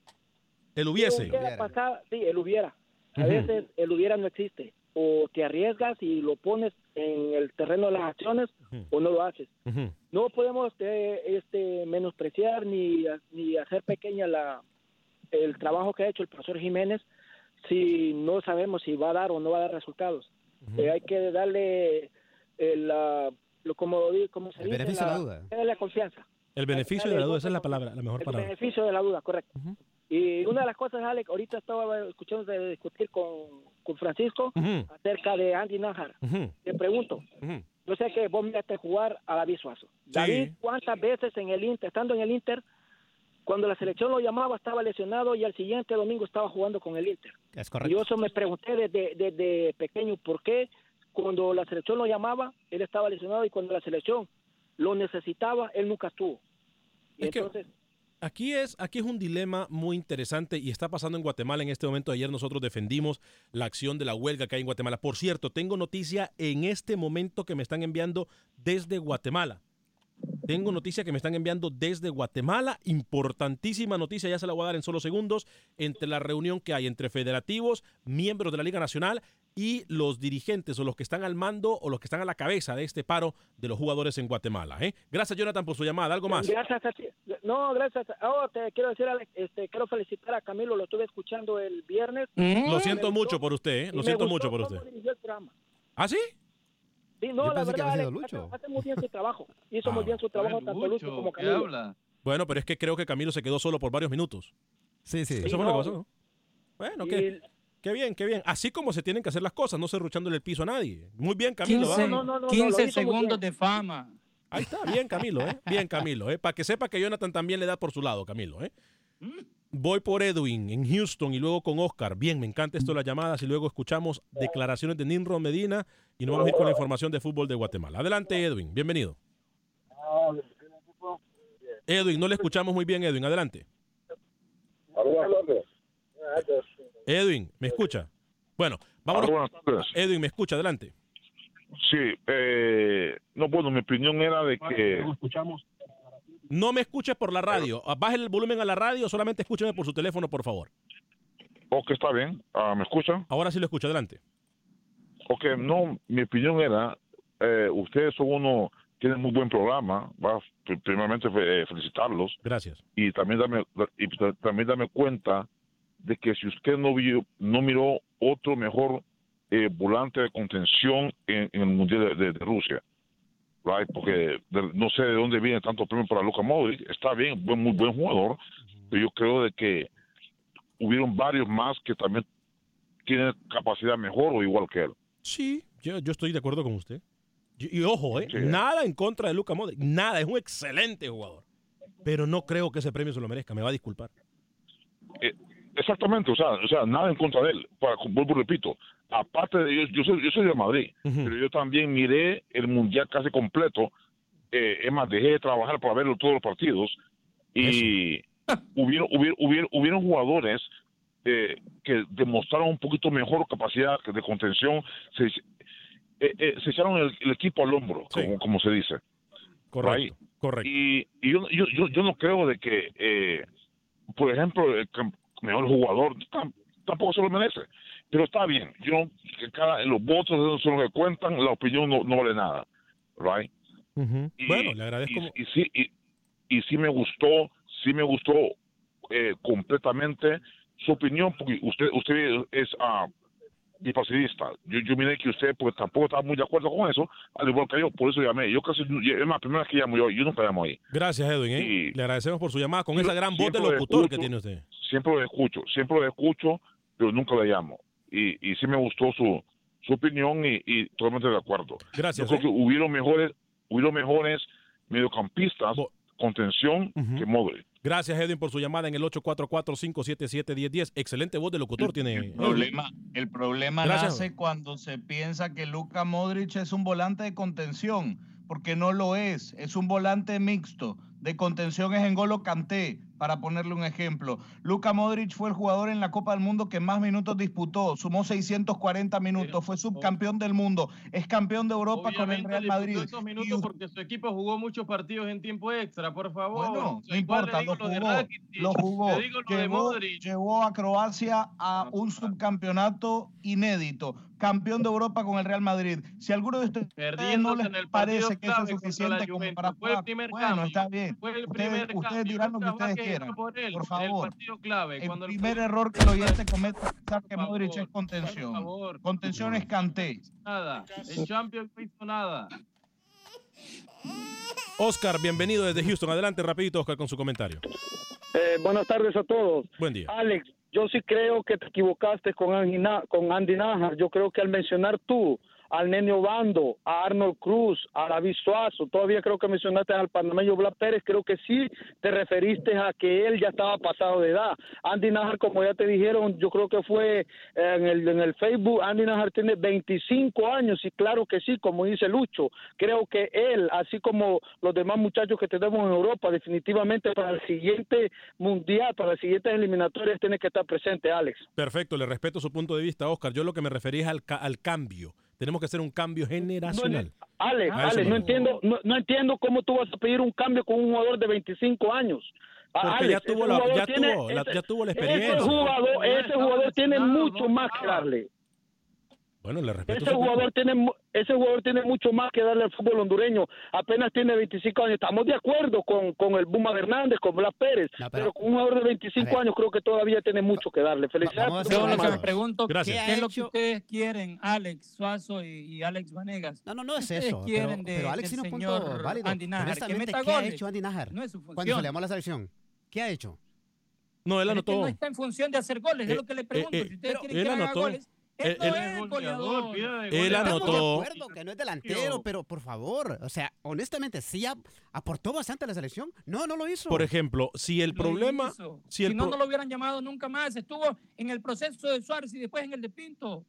El hubiese. El hubiera pasado- sí, el hubiera. A veces el hubiera no existe. O te arriesgas y lo pones en el terreno de las acciones o no lo haces. No podemos eh, este, menospreciar ni, ni hacer pequeña la, el trabajo que ha hecho el profesor Jiménez si no sabemos si va a dar o no va a dar resultados. Eh, hay que darle el, la- lo como, como se El dice, beneficio de la duda. darle la confianza. El beneficio de la duda, esa es la palabra, la mejor El palabra. beneficio de la duda, correcto. Y una de las cosas, Alex, ahorita estaba escuchando de discutir con, con Francisco Ujú. acerca de Andy Najar. Te pregunto, yo sé que vos miraste jugar a David Suazo. David, ¿cuántas veces en el Inter, estando en el Inter, cuando la selección lo llamaba estaba lesionado y al siguiente domingo estaba jugando con el Inter? Es correcto. yo eso me pregunté desde, desde pequeño, ¿por qué cuando la selección lo llamaba, él estaba lesionado y cuando la selección lo necesitaba, él nunca estuvo? Y Es que- entonces, Aquí es, aquí es un dilema muy interesante y está pasando en Guatemala en este momento. Ayer nosotros defendimos la acción de la huelga que hay en Guatemala. Por cierto, tengo noticia en este momento que me están enviando desde Guatemala. Tengo noticia que me están enviando desde Guatemala. Importantísima noticia, ya se la voy a dar en solo segundos. Entre la reunión que hay entre federativos, miembros de la Liga Nacional y los dirigentes o los que están al mando o los que están a la cabeza de este paro de los jugadores en Guatemala. ¿eh? Gracias, Jonathan, por su llamada. ¿Algo más? Gracias a ti. No, gracias. Oh, te quiero decir, Alex, este, quiero felicitar a Camilo, lo estuve escuchando el viernes. Lo siento mucho por usted, ¿eh? Lo siento mucho por usted. ¿Ah, sí? Sí, no, Yo la pensé verdad, Alex, sido hace, Lucho. hace muy bien su trabajo. Hizo Ah. muy bien su trabajo tanto Lucho como Camilo. Bueno, pero es que creo que Camilo se quedó solo por varios minutos. Sí, sí. Eso fue lo que pasó, ¿no? Bueno, Y- qué, qué bien, qué bien. Así como se tienen que hacer las cosas, no serruchándole el piso a nadie. Muy bien, Camilo. 15, ¿ah? 15 segundos de fama. Ahí está, bien Camilo, ¿eh? Bien Camilo, ¿eh? Para que sepa que Jonathan también le da por su lado, Camilo, ¿eh? Voy por Edwin en Houston y luego con Oscar. Bien, me encanta esto de las llamadas y luego escuchamos declaraciones de Nimrod Medina y nos vamos a ir con la información de fútbol de Guatemala. Adelante, Edwin, bienvenido. Edwin, no le escuchamos muy bien, Edwin, adelante. Edwin, ¿me escucha? Bueno, vámonos. Edwin, ¿me escucha? Adelante. Sí, eh, no, bueno, mi opinión era de que... No me escuches por la radio. Baje el volumen a la radio, solamente escúcheme por su teléfono, por favor. Ok, está bien. Ah, ¿Me escuchan? Ahora sí lo escucho, adelante. Ok, no, mi opinión era, eh, ustedes son uno, tienen muy buen programa, va, pr- primeramente fe- eh, felicitarlos. Gracias. Y también dame, y ta- también dame cuenta de que si usted no vio, no miró otro mejor eh, volante de contención en, en el Mundial de, de- de Rusia, right? porque de- no sé de dónde viene tanto premio para Luka Modric, está bien, buen, muy buen jugador, pero yo creo de que hubieron varios más que también tienen capacidad mejor o igual que él. Sí, yo, yo estoy de acuerdo con usted. Y, y ojo, ¿eh? nada en contra de Luka Modric, nada, es un excelente jugador. Pero no creo que ese premio se lo merezca, me va a disculpar. Eh, exactamente, o sea, o sea, nada en contra de él. Para, vuelvo y repito, aparte de yo, yo soy, yo soy de Madrid, pero yo también miré el mundial casi completo. Eh, es más, dejé de trabajar para verlo todos los partidos y hubieron, hubieron, hubieron, hubieron jugadores eh, que demostraron un poquito mejor capacidad de contención. Se, eh, eh, se echaron el, el equipo al hombro, como, como se dice. Correcto, correcto. Y, y yo, yo, yo, yo no creo de que, eh, por ejemplo, el mejor jugador tam- tampoco se lo merece. Pero está bien. Yo, que cada, los votos son los que cuentan, la opinión no, no vale nada. Right? Y- Bueno, le agradezco. Y, y sí, y, sí me gustó, sí me gustó eh, completamente su opinión, porque usted usted es ah, bipartidista. Yo, yo miré que usted pues tampoco estaba muy de acuerdo con eso, al igual que yo, por eso llamé. Yo casi, es la primera vez que llamo yo, yo nunca llamo ahí. Gracias, Edwin. ¿eh? Le agradecemos por su llamada con esa gran voz de lo locutor que tiene usted. Siempre lo escucho, siempre lo escucho, pero nunca le llamo. Y, y sí me gustó su, su opinión y, y totalmente de acuerdo. Gracias, Yo creo ¿eh? que hubieron mejores, hubieron mejores mediocampistas, contención que Modric. Gracias, Edwin, por su llamada en el 844-577-1010. Excelente voz de locutor tiene. El problema, el problema Gracias. nace cuando se piensa que Luka Modric es un volante de contención, porque no lo es, es un volante mixto. De contención es en Golo Kanté, para ponerle un ejemplo. Luka Modric fue el jugador en la Copa del Mundo que más minutos disputó, sumó 640 minutos, fue subcampeón del mundo, es campeón de Europa con el Real Madrid. esos minutos porque su equipo jugó muchos partidos en tiempo extra, por favor. Bueno, O sea, no importa, lo jugó, Rakitic, lo jugó. digo lo Llevó, a Croacia a un subcampeonato inédito, campeón de Europa con el Real Madrid. Si alguno de ustedes no les en el partido parece que eso es suficiente como para jugar, bueno, está bien. Fue el Ustedes, primer ustedes dirán lo que ustedes quieran. por él Por favor. El partido clave. El cuando el primer fútbol- error que el oyente comete es pensar que Modric es contención. favor. Contención es Kanté. Nada. El Champions no hizo nada. Oscar, bienvenido desde Houston. Adelante, rapidito, Oscar, con su comentario. Eh, buenas tardes a todos. Buen día. Alex, yo sí creo que te equivocaste con Andy, con Andy Najar. Yo creo que al mencionar tú al Nene Obando, a Arnold Cruz, a David Suazo, todavía creo que mencionaste al panameño Blas Pérez, creo que sí te referiste a que él ya estaba pasado de edad. Andy Najar, como ya te dijeron, yo creo que fue en el, en el Facebook, Andy Najar tiene 25 años y claro que sí, como dice Lucho, creo que él, así como los demás muchachos que tenemos en Europa, definitivamente para el siguiente mundial, para las siguientes eliminatorias, tiene que estar presente, Alex. Perfecto, le respeto su punto de vista, Oscar. Yo lo que me refería es al, ca- al cambio. Tenemos que hacer un cambio generacional. Alex, A eso Alex, me no entiendo, no, no entiendo cómo tú vas a pedir un cambio con un jugador de 25 años. Porque Alex, ya tuvo ese la- ya tiene- tuvo la- ese- ya tuvo la Ese experiencia. jugador, ese jugador tiene mucho más que darle. Bueno, le respeto Ese jugador tiene ese jugador tiene mucho más que darle al fútbol hondureño. Apenas tiene 25 años. Estamos de acuerdo con, con el Buma Hernández, con Blas Pérez, pero, con un jugador de 25 años creo que todavía tiene mucho que darle. Felicidades. Yo lo que me hermano. pregunto, Gracias. ¿qué es lo que ustedes quieren, Alex Suazo y, y Alex Vanegas? No, no, no es ¿Qué ustedes eso. quieren Pero, de, pero Alex tiene un punto válido. Andy Najar? Honestamente, ¿qué ha hecho Andy Najar? No es su Cuando se le llamó a la selección. ¿Qué ha hecho? No, él Pero es que anotó. no está en función de hacer goles, es Eh, lo que le eh, pregunto. eh, si ustedes pero quieren que haga goles, él es goleador. Él Estamos anotó. de acuerdo que no es delantero, pero por favor, o sea, honestamente, sí ap- aportó bastante a la selección. No, no lo hizo. Por ejemplo, si el Lo problema. hizo. Si Si, el no, pro- no lo hubieran llamado nunca más. Estuvo en el proceso de Suárez y después en el de Pinto.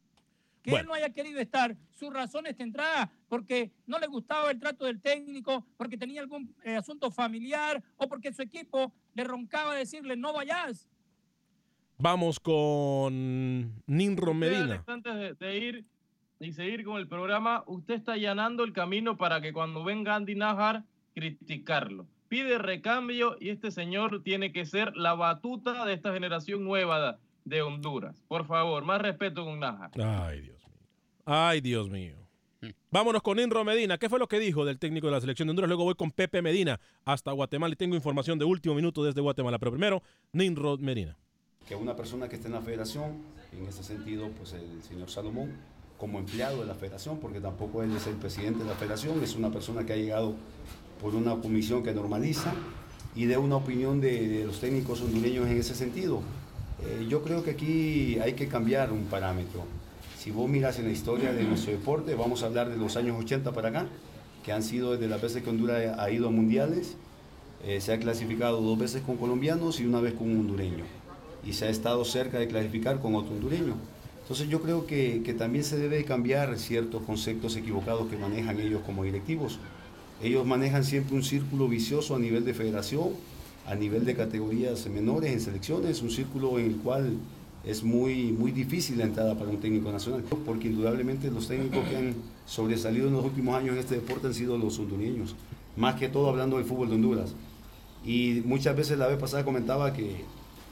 Que Bueno. él no haya querido estar, sus razones tendrá, porque no le gustaba el trato del técnico, porque tenía algún eh, asunto familiar o porque su equipo le roncaba decirle no vayas. Vamos con Ninro Medina. Antes de, de ir y seguir con el programa, usted está allanando el camino para que cuando venga Andy Najar, criticarlo. Pide recambio y este señor tiene que ser la batuta de esta generación nueva de Honduras. Por favor, más respeto con Najar. Ay, Dios mío. Ay, Dios mío. Vámonos con Ninro Medina. ¿Qué fue lo que dijo del técnico de la selección de Honduras? Luego voy con Pepe Medina hasta Guatemala y tengo información de último minuto desde Guatemala. Pero primero, Ninro Medina. Que una persona que esté en la federación, en ese sentido, pues el señor Salomón, como empleado de la federación, porque tampoco él es el presidente de la federación, es una persona que ha llegado por una comisión que normaliza y de una opinión de, los técnicos hondureños en ese sentido. Eh, yo creo que aquí hay que cambiar un parámetro. Si vos miras en la historia de nuestro deporte, vamos a hablar de los años 80 para acá, que han sido desde las veces que Honduras ha ido a mundiales, eh, se ha clasificado dos veces con colombianos y una vez con un hondureño. Y se ha estado cerca de clasificar con otro hondureño. Entonces yo creo que, que también se debe cambiar ciertos conceptos equivocados que manejan ellos como directivos. Ellos manejan siempre un círculo vicioso a nivel de federación, a nivel de categorías menores en selecciones, un círculo en el cual es muy, muy difícil la entrada para un técnico nacional, porque indudablemente los técnicos que han sobresalido en los últimos años en este deporte han sido los hondureños, más que todo hablando del fútbol de Honduras. Y muchas veces la vez pasada comentaba que,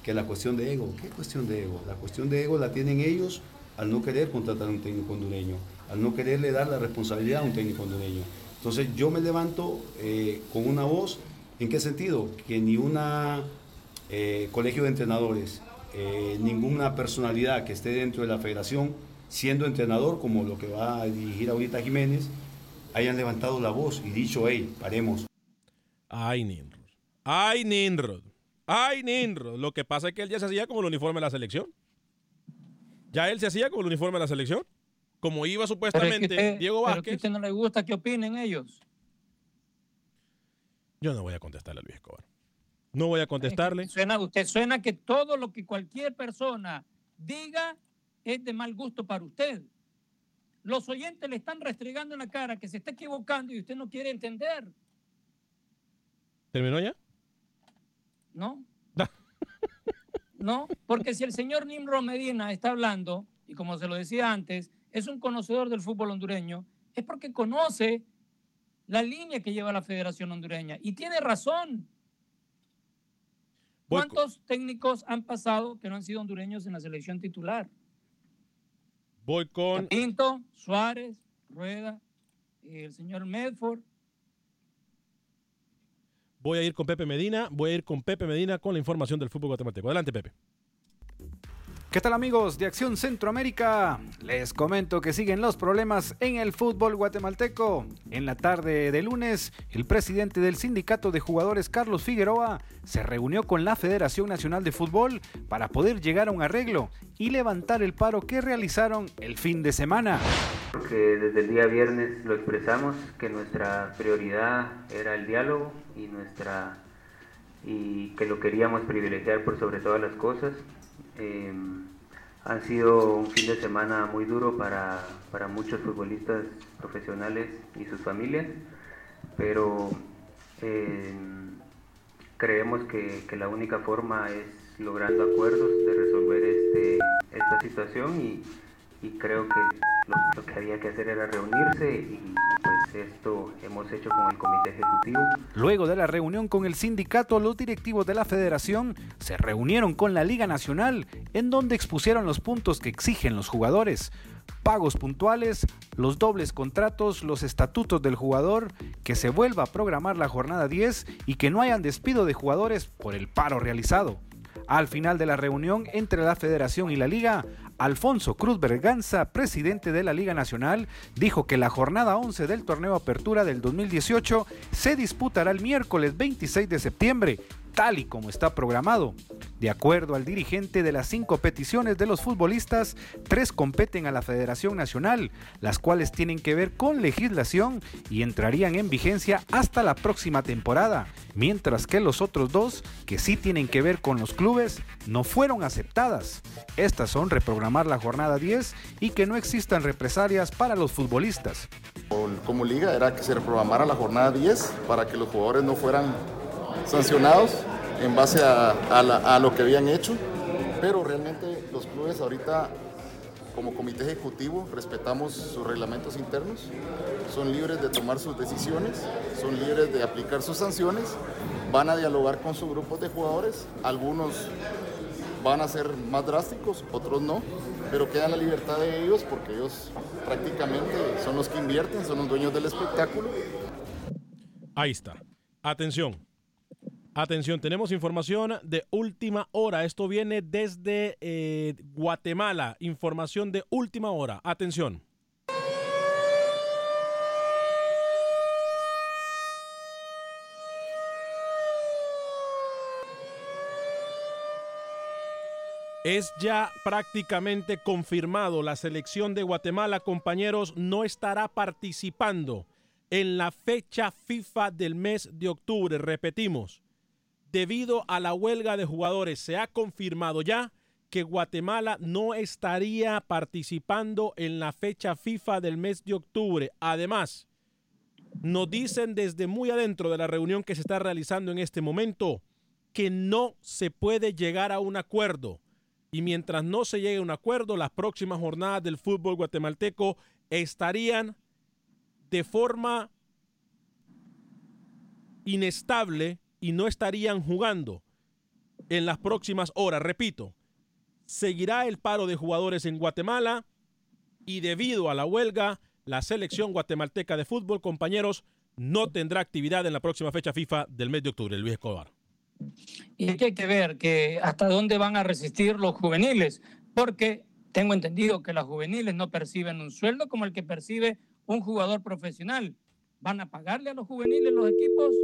que la cuestión de ego, ¿qué cuestión de ego? La cuestión de ego la tienen ellos al no querer contratar a un técnico hondureño, al no quererle dar la responsabilidad a un técnico hondureño. Entonces yo me levanto eh, con una voz, ¿en qué sentido? Que ni una eh, colegio de entrenadores, eh, ninguna personalidad que esté dentro de la federación, siendo entrenador, como lo que va a dirigir ahorita Jiménez, hayan levantado la voz y dicho, hey, paremos. Ay, Nimrod. Ay, Nimrod. Ay, Nimrod. Lo que pasa es que él ya se hacía como el uniforme de la selección. Ya él se hacía como el uniforme de la selección como iba supuestamente Diego Vázquez. Pero a usted no le gusta que opinen ellos. Yo no voy a contestarle a Luis Escobar. No voy a contestarle. Suena, usted suena que todo lo que cualquier persona diga es de mal gusto para usted. Los oyentes le están restregando en la cara que se está equivocando y usted no quiere entender. ¿Terminó ya? No. no, porque si el señor Nimro Medina está hablando, y como se lo decía antes, es un conocedor del fútbol hondureño, es porque conoce la línea que lleva la Federación Hondureña. Y tiene razón. ¿Cuántos técnicos han pasado que no han sido hondureños en la selección titular? Voy con... Pinto, Suárez, Rueda, el señor Medford. Voy a ir con Pepe Medina, voy a ir con Pepe Medina con la información del fútbol guatemalteco. Adelante, Pepe. ¿Qué tal amigos de Acción Centroamérica? Les comento que siguen los problemas en el fútbol guatemalteco. En la tarde de lunes, el presidente del sindicato de jugadores Carlos Figueroa se reunió con la Federación Nacional de Fútbol para poder llegar a un arreglo y levantar el paro que realizaron el fin de semana. Porque desde el día viernes lo expresamos que nuestra prioridad era el diálogo y nuestra y que lo queríamos privilegiar por sobre todas las cosas eh, han sido un fin de semana muy duro para, para muchos futbolistas profesionales y sus familias, pero eh, creemos que, que, la única forma es logrando acuerdos de resolver este, esta situación y, y creo que lo, que había que hacer era reunirse y pues esto hemos hecho con el comité ejecutivo. Luego de la reunión con el sindicato, los directivos de la federación se reunieron con la Liga Nacional en donde expusieron los puntos que exigen los jugadores. Pagos puntuales, los dobles contratos, los estatutos del jugador, que se vuelva a programar la jornada 10 y que no hayan despido de jugadores por el paro realizado. Al final de la reunión entre la federación y la liga, Alfonso Cruz Berganza, presidente de la Liga Nacional, dijo que la jornada 11 del torneo Apertura del 2018 se disputará el miércoles 26 de septiembre tal y como está programado. De acuerdo al dirigente de las cinco peticiones de los futbolistas, tres competen a la Federación Nacional, las cuales tienen que ver con legislación y entrarían en vigencia hasta la próxima temporada, mientras que los otros dos, que sí tienen que ver con los clubes, no fueron aceptadas. Estas son reprogramar la jornada 10 y que no existan represalias para los futbolistas. Como liga era que se reprogramara la jornada 10 para que los jugadores no fueran sancionados en base a, lo que habían hecho, pero realmente los clubes ahorita como comité ejecutivo respetamos sus reglamentos internos, son libres de tomar sus decisiones, son libres de aplicar sus sanciones, van a dialogar con sus grupos de jugadores, algunos van a ser más drásticos, otros no, pero queda la libertad de ellos porque ellos prácticamente son los que invierten, son los dueños del espectáculo. Ahí está. Atención, Atención, tenemos información de última hora. Esto viene desde eh, Guatemala. Información de última hora. Atención. Es ya prácticamente confirmado. La selección de Guatemala, compañeros, no estará participando en la fecha FIFA del mes de octubre. Repetimos, debido a la huelga de jugadores, se ha confirmado ya que Guatemala no estaría participando en la fecha FIFA del mes de octubre. Además, nos dicen desde muy adentro de la reunión que se está realizando en este momento que no se puede llegar a un acuerdo. Y mientras no se llegue a un acuerdo, las próximas jornadas del fútbol guatemalteco estarían de forma inestable y no estarían jugando en las próximas horas. Repito, seguirá el paro de jugadores en Guatemala y debido a la huelga, la selección guatemalteca de fútbol, compañeros, no tendrá actividad en la próxima fecha FIFA del mes de octubre, Luis Escobar. Y hay que ver que hasta dónde van a resistir los juveniles, porque tengo entendido que los juveniles no perciben un sueldo como el que percibe un jugador profesional. ¿Van a pagarle a los juveniles los equipos?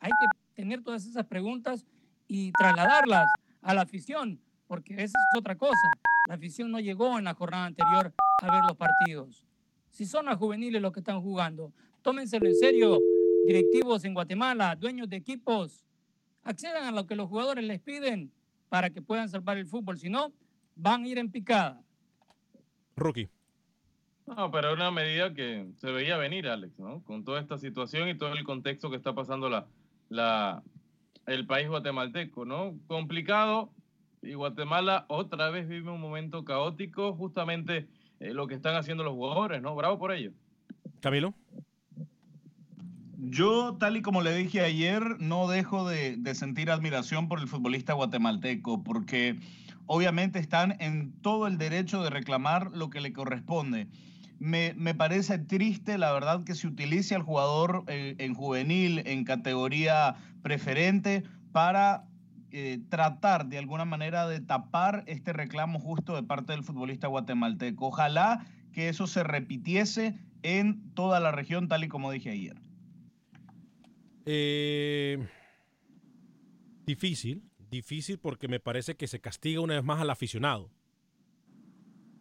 Hay que tener todas esas preguntas y trasladarlas a la afición, porque esa es otra cosa. La afición no llegó en la jornada anterior a ver los partidos. Si son los juveniles los que están jugando, tómenselo en serio, directivos en Guatemala, dueños de equipos, accedan a lo que los jugadores les piden para que puedan salvar el fútbol. Si no, van a ir en picada. Rookie. No, pero es una medida que se veía venir, Alex, ¿no? Con toda esta situación y todo el contexto que está pasando la, la, el país guatemalteco, ¿no? Complicado y Guatemala otra vez vive un momento caótico, justamente eh, lo que están haciendo los jugadores, ¿no? Bravo por ello. Camilo. Yo, tal y como le dije ayer, no dejo de, de, sentir admiración por el futbolista guatemalteco, porque obviamente están en todo el derecho de reclamar lo que le corresponde. Me, me parece triste, la verdad, que se utilice al jugador en, en juvenil, en categoría preferente, para eh, tratar de alguna manera de tapar este reclamo justo de parte del futbolista guatemalteco. Ojalá que eso se repitiese en toda la región, tal y como dije ayer. Eh, difícil, difícil porque me parece que se castiga una vez más al aficionado.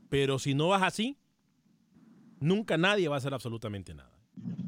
Pero si no vas así, nunca nadie va a hacer absolutamente nada.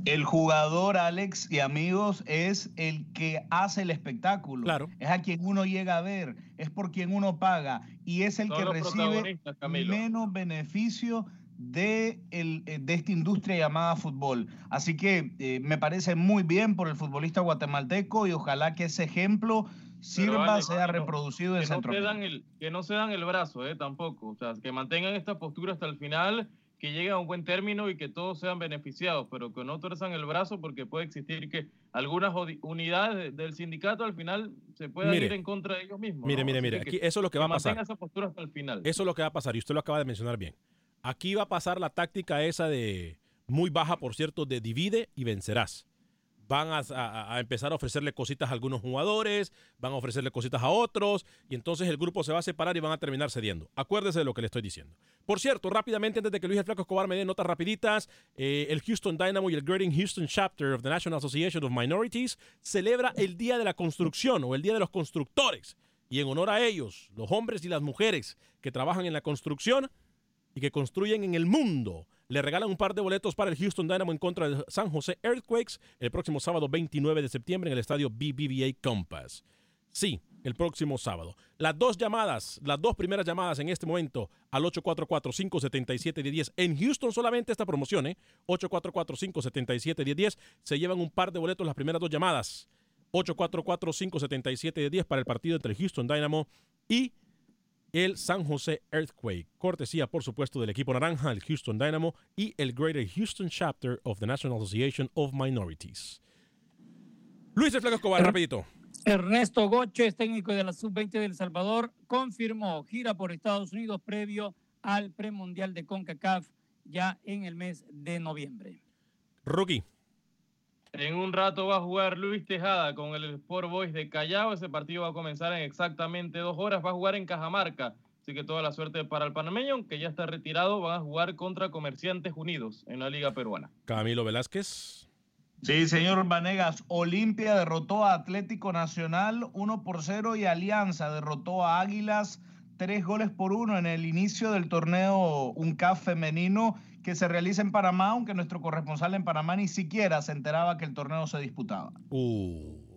El jugador, Alex y amigos, es el que hace el espectáculo. Claro. Es a quien uno llega a ver, es por quien uno paga y es el que recibe menos beneficio de, el, eh, de esta industria llamada fútbol. Así que eh, me parece muy bien por el futbolista guatemalteco y ojalá que ese ejemplo sirva, Alex, sea no- reproducido en que no, se Centroamérica. dan el, que no se dan el brazo, eh, tampoco. O sea, que mantengan esta postura hasta el final, que lleguen a un buen término y que todos sean beneficiados, pero que no tuerzan el brazo porque puede existir que algunas unidades de- del sindicato al final se puedan Mire. ir en contra de ellos mismos. Mire, ¿no? mire, Así mire, aquí eso es lo que va a pasar. esa postura hasta el final. Eso es lo que va a pasar y usted lo acaba de mencionar bien. Aquí va a pasar la táctica esa de muy baja, por cierto, de divide y vencerás. Van a, empezar a ofrecerle cositas a algunos jugadores, van a ofrecerle cositas a otros y entonces el grupo se va a separar y van a terminar cediendo. Acuérdese de lo que le estoy diciendo. Por cierto, rápidamente, antes de que Luis el Flaco Escobar me dé notas rapiditas, eh, el Houston Dynamo y el Greater Houston Chapter of the National Association of Minorities celebra el Día de la Construcción o el Día de los Constructores. Y en honor a ellos, los hombres y las mujeres que trabajan en la construcción y que construyen en el mundo, le regalan un par de boletos para el Houston Dynamo en contra de San José Earthquakes el próximo sábado 29 de septiembre en el estadio BBVA Compass. Sí, el próximo sábado. Las dos llamadas, las dos primeras llamadas en este momento al 844-577-1010. En Houston solamente esta promoción, ¿eh? 844-577-1010. Se llevan un par de boletos las primeras dos llamadas. 844-577-10 para el partido entre Houston Dynamo y el San José Earthquake. Cortesía, por supuesto, del equipo naranja, el Houston Dynamo y el Greater Houston Chapter of the National Association of Minorities. Luis El Flaco Escobar, rapidito. Ernesto Goches, técnico de la Sub-20 de El Salvador, confirmó gira por Estados Unidos previo al premundial de CONCACAF ya en el mes de noviembre. Rookie. En un rato va a jugar Luis Tejada con el Sport Boys de Callao. Ese partido va a comenzar en exactamente dos horas. Va a jugar en Cajamarca. Así que toda la suerte para el panameño, aunque ya está retirado. Van a jugar contra Comerciantes Unidos en la Liga Peruana. Camilo Velázquez. Sí, señor Vanegas. Olimpia derrotó a Atlético Nacional 1 por 0 y Alianza derrotó a Águilas tres goles por uno en el inicio del torneo UNCAF femenino que se realiza en Panamá, aunque nuestro corresponsal en Panamá ni siquiera se enteraba que el torneo se disputaba. Uh.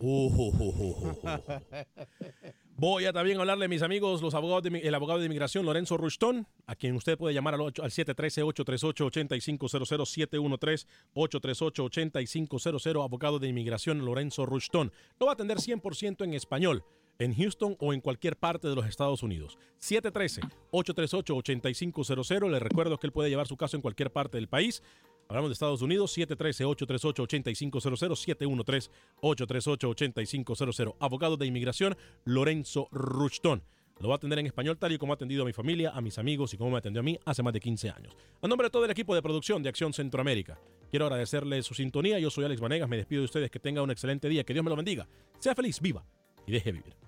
Uh, Voy a también hablarle a mis amigos, los abogados de, el abogado de inmigración Lorenzo Rushton, a quien usted puede llamar al, al 713-838-8500, 713-838-8500, abogado de inmigración Lorenzo Rushton. Lo va a atender 100% en español en Houston o en cualquier parte de los Estados Unidos. 713-838-8500. Le recuerdo que él puede llevar su caso en cualquier parte del país. Hablamos de Estados Unidos, 713-838-8500, 713-838-8500. Abogado de inmigración, Lorenzo Ruchton. Lo va a atender en español tal y como ha atendido a mi familia, a mis amigos y como me atendió a mí hace más de 15 años. A nombre de todo el equipo de producción de Acción Centroamérica, quiero agradecerle su sintonía. Yo soy Alex Vanegas, me despido de ustedes, que tenga un excelente día, que Dios me lo bendiga. Sea feliz, viva y deje vivir.